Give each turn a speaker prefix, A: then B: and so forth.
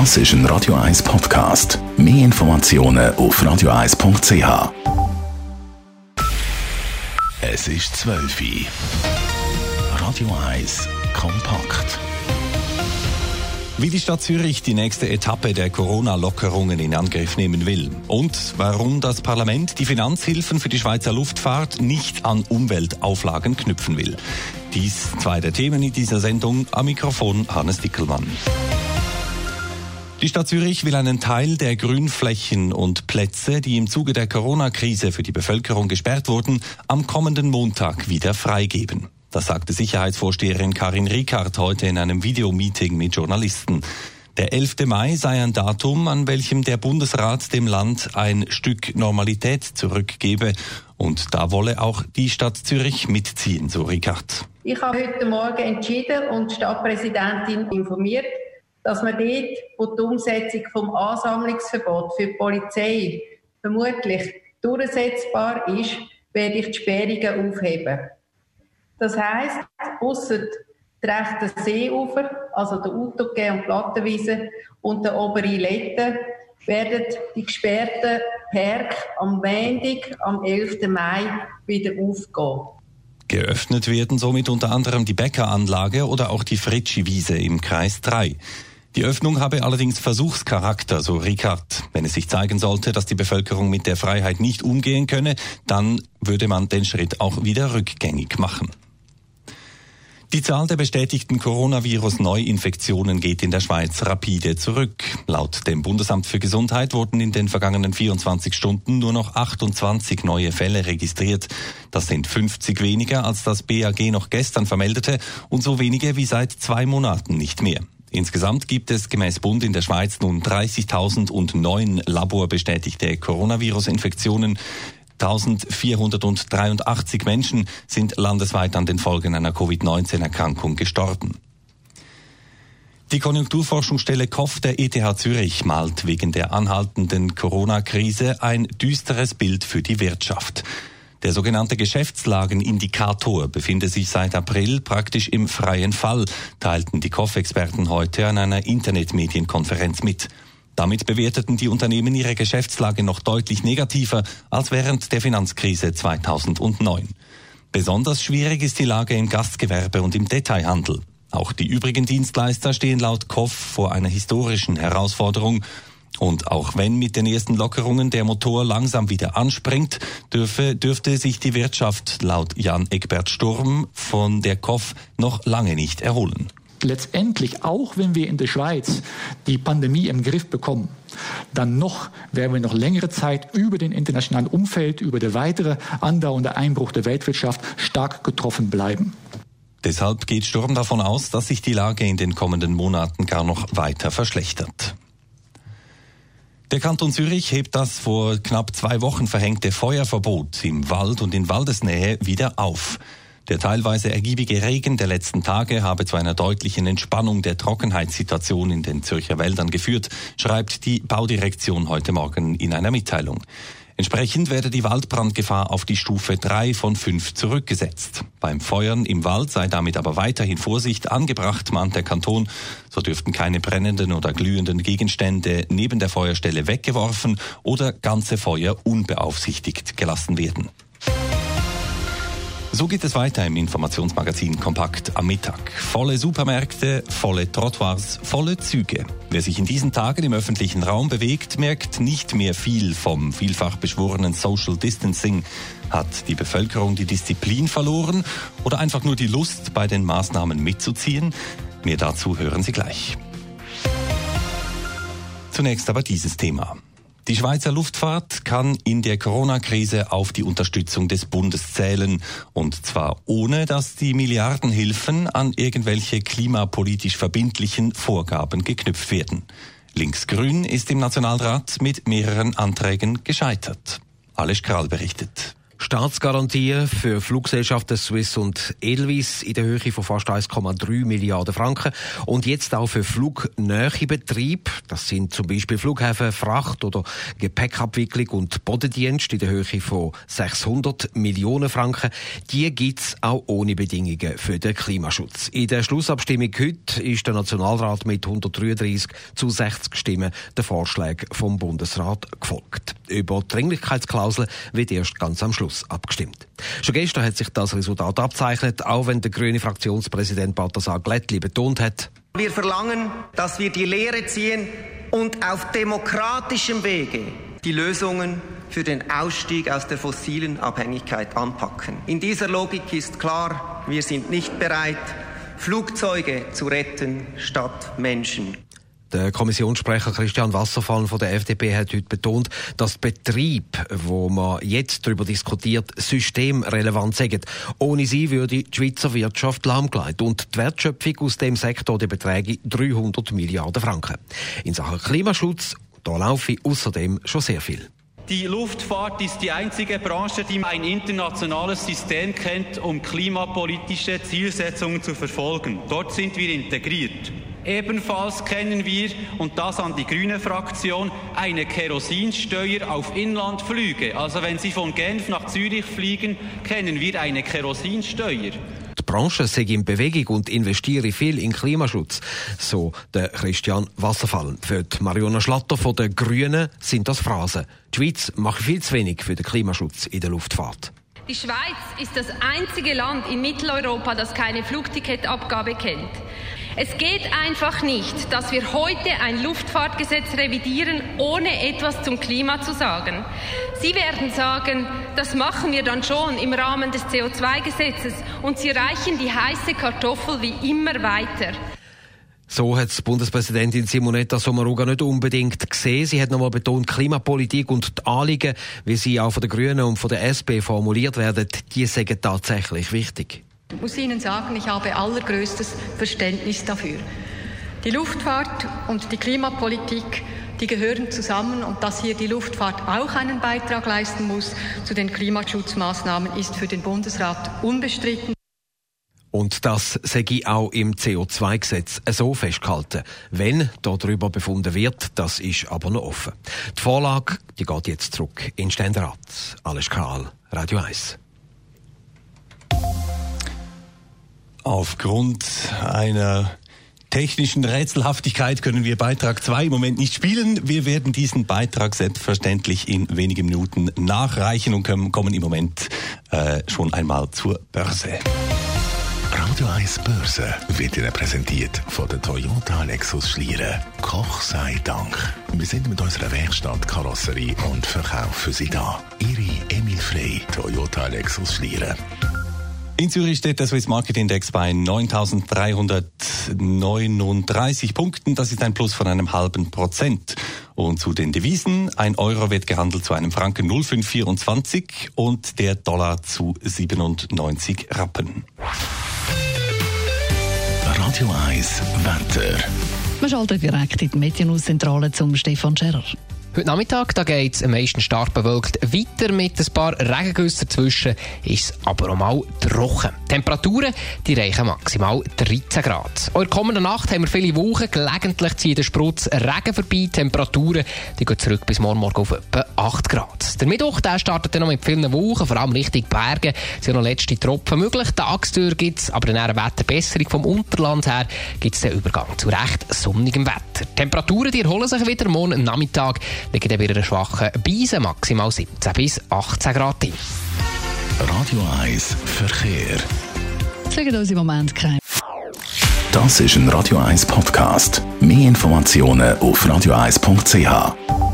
A: Das ist ein Radio 1 Podcast. Mehr Informationen auf radio1.ch. Es ist 12 Uhr. Radio 1 kompakt.
B: Wie die Stadt Zürich die nächste Etappe der Corona-Lockerungen in Angriff nehmen will und warum das Parlament die Finanzhilfen für die Schweizer Luftfahrt nicht an Umweltauflagen knüpfen will. Dies zwei der Themen in dieser Sendung. Am Mikrofon Hannes Dickelmann. Die Stadt Zürich will einen Teil der Grünflächen und Plätze, die im Zuge der Corona-Krise für die Bevölkerung gesperrt wurden, am kommenden Montag wieder freigeben. Das sagte Sicherheitsvorsteherin Karin Ricard heute in einem Videomeeting mit Journalisten. Der 11. Mai sei ein Datum, an welchem der Bundesrat dem Land ein Stück Normalität zurückgebe. Und da wolle auch die Stadt Zürich mitziehen, so Ricard.
C: Ich habe heute Morgen entschieden und die Stadtpräsidentin informiert, dass man dort, wo die Umsetzung vom Ansammlungsverbot für die Polizei vermutlich durchsetzbar ist, werde ich die Sperrungen aufheben. Das heisst, ausser die rechten Seeufer, also der Autogä und Plattenwiese und der obere Letten, werden die gesperrten Park am Montag, am 11. Mai, wieder aufgehen.
B: Geöffnet werden somit unter anderem die Bäckeranlage oder auch die Fritschi-Wiese im Kreis 3. Die Öffnung habe allerdings Versuchscharakter, so Ricard. Wenn es sich zeigen sollte, dass die Bevölkerung mit der Freiheit nicht umgehen könne, dann würde man den Schritt auch wieder rückgängig machen. Die Zahl der bestätigten Coronavirus-Neuinfektionen geht in der Schweiz rapide zurück. Laut dem Bundesamt für Gesundheit wurden in den vergangenen 24 Stunden nur noch 28 neue Fälle registriert. Das sind 50 weniger, als das BAG noch gestern vermeldete und so wenige wie seit zwei Monaten nicht mehr. Insgesamt gibt es gemäß Bund in der Schweiz nun 30.009 laborbestätigte Coronavirus-Infektionen. 1483 Menschen sind landesweit an den Folgen einer Covid-19-Erkrankung gestorben. Die Konjunkturforschungsstelle KOF der ETH Zürich malt wegen der anhaltenden Corona-Krise ein düsteres Bild für die Wirtschaft. Der sogenannte Geschäftslagenindikator befindet sich seit April praktisch im freien Fall, teilten die KOF-Experten heute an einer Internetmedienkonferenz mit. Damit bewerteten die Unternehmen ihre Geschäftslage noch deutlich negativer als während der Finanzkrise 2009. Besonders schwierig ist die Lage im Gastgewerbe und im Detailhandel. Auch die übrigen Dienstleister stehen laut KOF vor einer historischen Herausforderung. Und auch wenn mit den ersten Lockerungen der Motor langsam wieder anspringt, dürfe, dürfte sich die Wirtschaft laut Jan Eckbert Sturm von der KOF noch lange nicht erholen
D: letztendlich, auch wenn wir in der Schweiz die Pandemie im Griff bekommen, dann noch werden wir noch längere Zeit über den internationalen Umfeld, über der weitere andauernde Einbruch der Weltwirtschaft stark getroffen bleiben.
B: Deshalb geht Sturm davon aus, dass sich die Lage in den kommenden Monaten gar noch weiter verschlechtert. Der Kanton Zürich hebt das vor knapp zwei Wochen verhängte Feuerverbot im Wald und in Waldesnähe wieder auf. Der teilweise ergiebige Regen der letzten Tage habe zu einer deutlichen Entspannung der Trockenheitssituation in den Zürcher Wäldern geführt, schreibt die Baudirektion heute Morgen in einer Mitteilung. Entsprechend werde die Waldbrandgefahr auf die Stufe 3 von 5 zurückgesetzt. Beim Feuern im Wald sei damit aber weiterhin Vorsicht angebracht, mahnt der Kanton. So dürften keine brennenden oder glühenden Gegenstände neben der Feuerstelle weggeworfen oder ganze Feuer unbeaufsichtigt gelassen werden. So geht es weiter im Informationsmagazin Kompakt am Mittag. Volle Supermärkte, volle Trottoirs, volle Züge. Wer sich in diesen Tagen im öffentlichen Raum bewegt, merkt nicht mehr viel vom vielfach beschworenen Social Distancing. Hat die Bevölkerung die Disziplin verloren oder einfach nur die Lust, bei den Maßnahmen mitzuziehen? Mehr dazu hören Sie gleich. Zunächst aber dieses Thema. Die Schweizer Luftfahrt kann in der Corona-Krise auf die Unterstützung des Bundes zählen. Und zwar ohne, dass die Milliardenhilfen an irgendwelche klimapolitisch verbindlichen Vorgaben geknüpft werden. Linksgrün ist im Nationalrat mit mehreren Anträgen gescheitert. Alles Kral berichtet.
E: Staatsgarantie für Fluggesellschaften Swiss und Edelweiss in der Höhe von fast 1,3 Milliarden Franken und jetzt auch für Flugnähebetrieb. Das sind zum Beispiel Flughäfen, Fracht- oder Gepäckabwicklung und Bodendienst in der Höhe von 600 Millionen Franken. Die gibt's auch ohne Bedingungen für den Klimaschutz. In der Schlussabstimmung heute ist der Nationalrat mit 133 zu 60 Stimmen der Vorschläge vom Bundesrat gefolgt. Über die Dringlichkeitsklausel wird erst ganz am Schluss Schluss abgestimmt. Schon gestern hat sich das Resultat abzeichnet, auch wenn der grüne Fraktionspräsident Balthasar Glättli betont hat,
F: wir verlangen, dass wir die Lehre ziehen und auf demokratischem Wege die Lösungen für den Ausstieg aus der fossilen Abhängigkeit anpacken. In dieser Logik ist klar, wir sind nicht bereit, Flugzeuge zu retten statt Menschen.
E: Der Kommissionssprecher Christian Wasserfall von der FDP hat heute betont, dass Betrieb, wo man jetzt darüber diskutiert, systemrelevant sind. Ohne sie würde die Schweizer Wirtschaft lahmgelegt und die Wertschöpfung aus dem Sektor die Beträge 300 Milliarden Franken. In Sachen Klimaschutz, da laufe außerdem schon sehr viel.
G: Die Luftfahrt ist die einzige Branche, die ein internationales System kennt, um klimapolitische Zielsetzungen zu verfolgen. Dort sind wir integriert. Ebenfalls kennen wir, und das an die grüne Fraktion, eine Kerosinsteuer auf Inlandflüge. Also wenn Sie von Genf nach Zürich fliegen, kennen wir eine Kerosinsteuer.
E: Die Branche sei in Bewegung und investiere viel in Klimaschutz, so der Christian Wasserfall. Für die Mariona Schlatter von den Grünen sind das Phrasen. Die Schweiz macht viel zu wenig für den Klimaschutz in der Luftfahrt.
H: Die Schweiz ist das einzige Land in Mitteleuropa, das keine Flugticketabgabe kennt. Es geht einfach nicht, dass wir heute ein Luftfahrtgesetz revidieren, ohne etwas zum Klima zu sagen. Sie werden sagen, das machen wir dann schon im Rahmen des CO2-Gesetzes und Sie reichen die heiße Kartoffel wie immer weiter.
E: So hat Bundespräsidentin Simonetta Sommaruga nicht unbedingt gesehen. Sie hat nochmal betont, Klimapolitik und die Anliegen, wie sie auch von den Grünen und von der SP formuliert werden, die sind tatsächlich wichtig.
I: Ich muss Ihnen sagen, ich habe allergrößtes Verständnis dafür. Die Luftfahrt und die Klimapolitik, die gehören zusammen und dass hier die Luftfahrt auch einen Beitrag leisten muss zu den Klimaschutzmaßnahmen, ist für den Bundesrat unbestritten.
E: Und das sei auch im CO2-Gesetz so festgehalten. Wenn darüber befunden wird, das ist aber noch offen. Die Vorlage, die geht jetzt zurück in Ständerat. Alles Karl, Radio 1.
B: Aufgrund einer technischen Rätselhaftigkeit können wir Beitrag 2 im Moment nicht spielen. Wir werden diesen Beitrag selbstverständlich in wenigen Minuten nachreichen und kommen im Moment äh, schon einmal zur Börse.
A: Radio 1 Börse wird Ihnen präsentiert von der Toyota Lexus Schlieren. Koch sei Dank. Wir sind mit unserer Werkstatt Karosserie und Verkauf für Sie da. Ihre Emil Frey, Toyota Lexus Schlieren.
B: In Zürich steht der Swiss Market Index bei 9.339 Punkten. Das ist ein Plus von einem halben Prozent. Und zu den Devisen. Ein Euro wird gehandelt zu einem Franken 0,524 und der Dollar zu 97 Rappen.
A: Radio 1 Wetter.
J: Wir schalten direkt in die Medienhauszentrale zum Stefan Scherer.
K: Heute Nachmittag da geht es meistens stark bewölkt weiter mit ein paar Regengüssen dazwischen, ist aber auch mal trocken. Temperaturen die reichen maximal 13 Grad. In der kommenden Nacht haben wir viele Wochen, gelegentlich zieht der Sprutz Regen vorbei, Temperaturen die gehen zurück bis morgen, morgen auf etwa 8 Grad. Der Mittwoch der startet dann noch mit vielen Wochen, vor allem Richtung Berge, sind noch letzte Tropfen möglich. Tagstür gibt es, aber in einer Wetterbesserung vom Unterland her gibt es den Übergang zu recht sonnigem Wetter. Temperaturen die erholen sich wieder morgen Nachmittag liegen dann wieder schwachen Beisen, maximal 17 bis 18 Grad.
A: Radio 1 Verkehr.
J: Sagen uns im Moment kein.
A: Das ist ein Radio 1 Podcast. Mehr Informationen auf radio1.ch.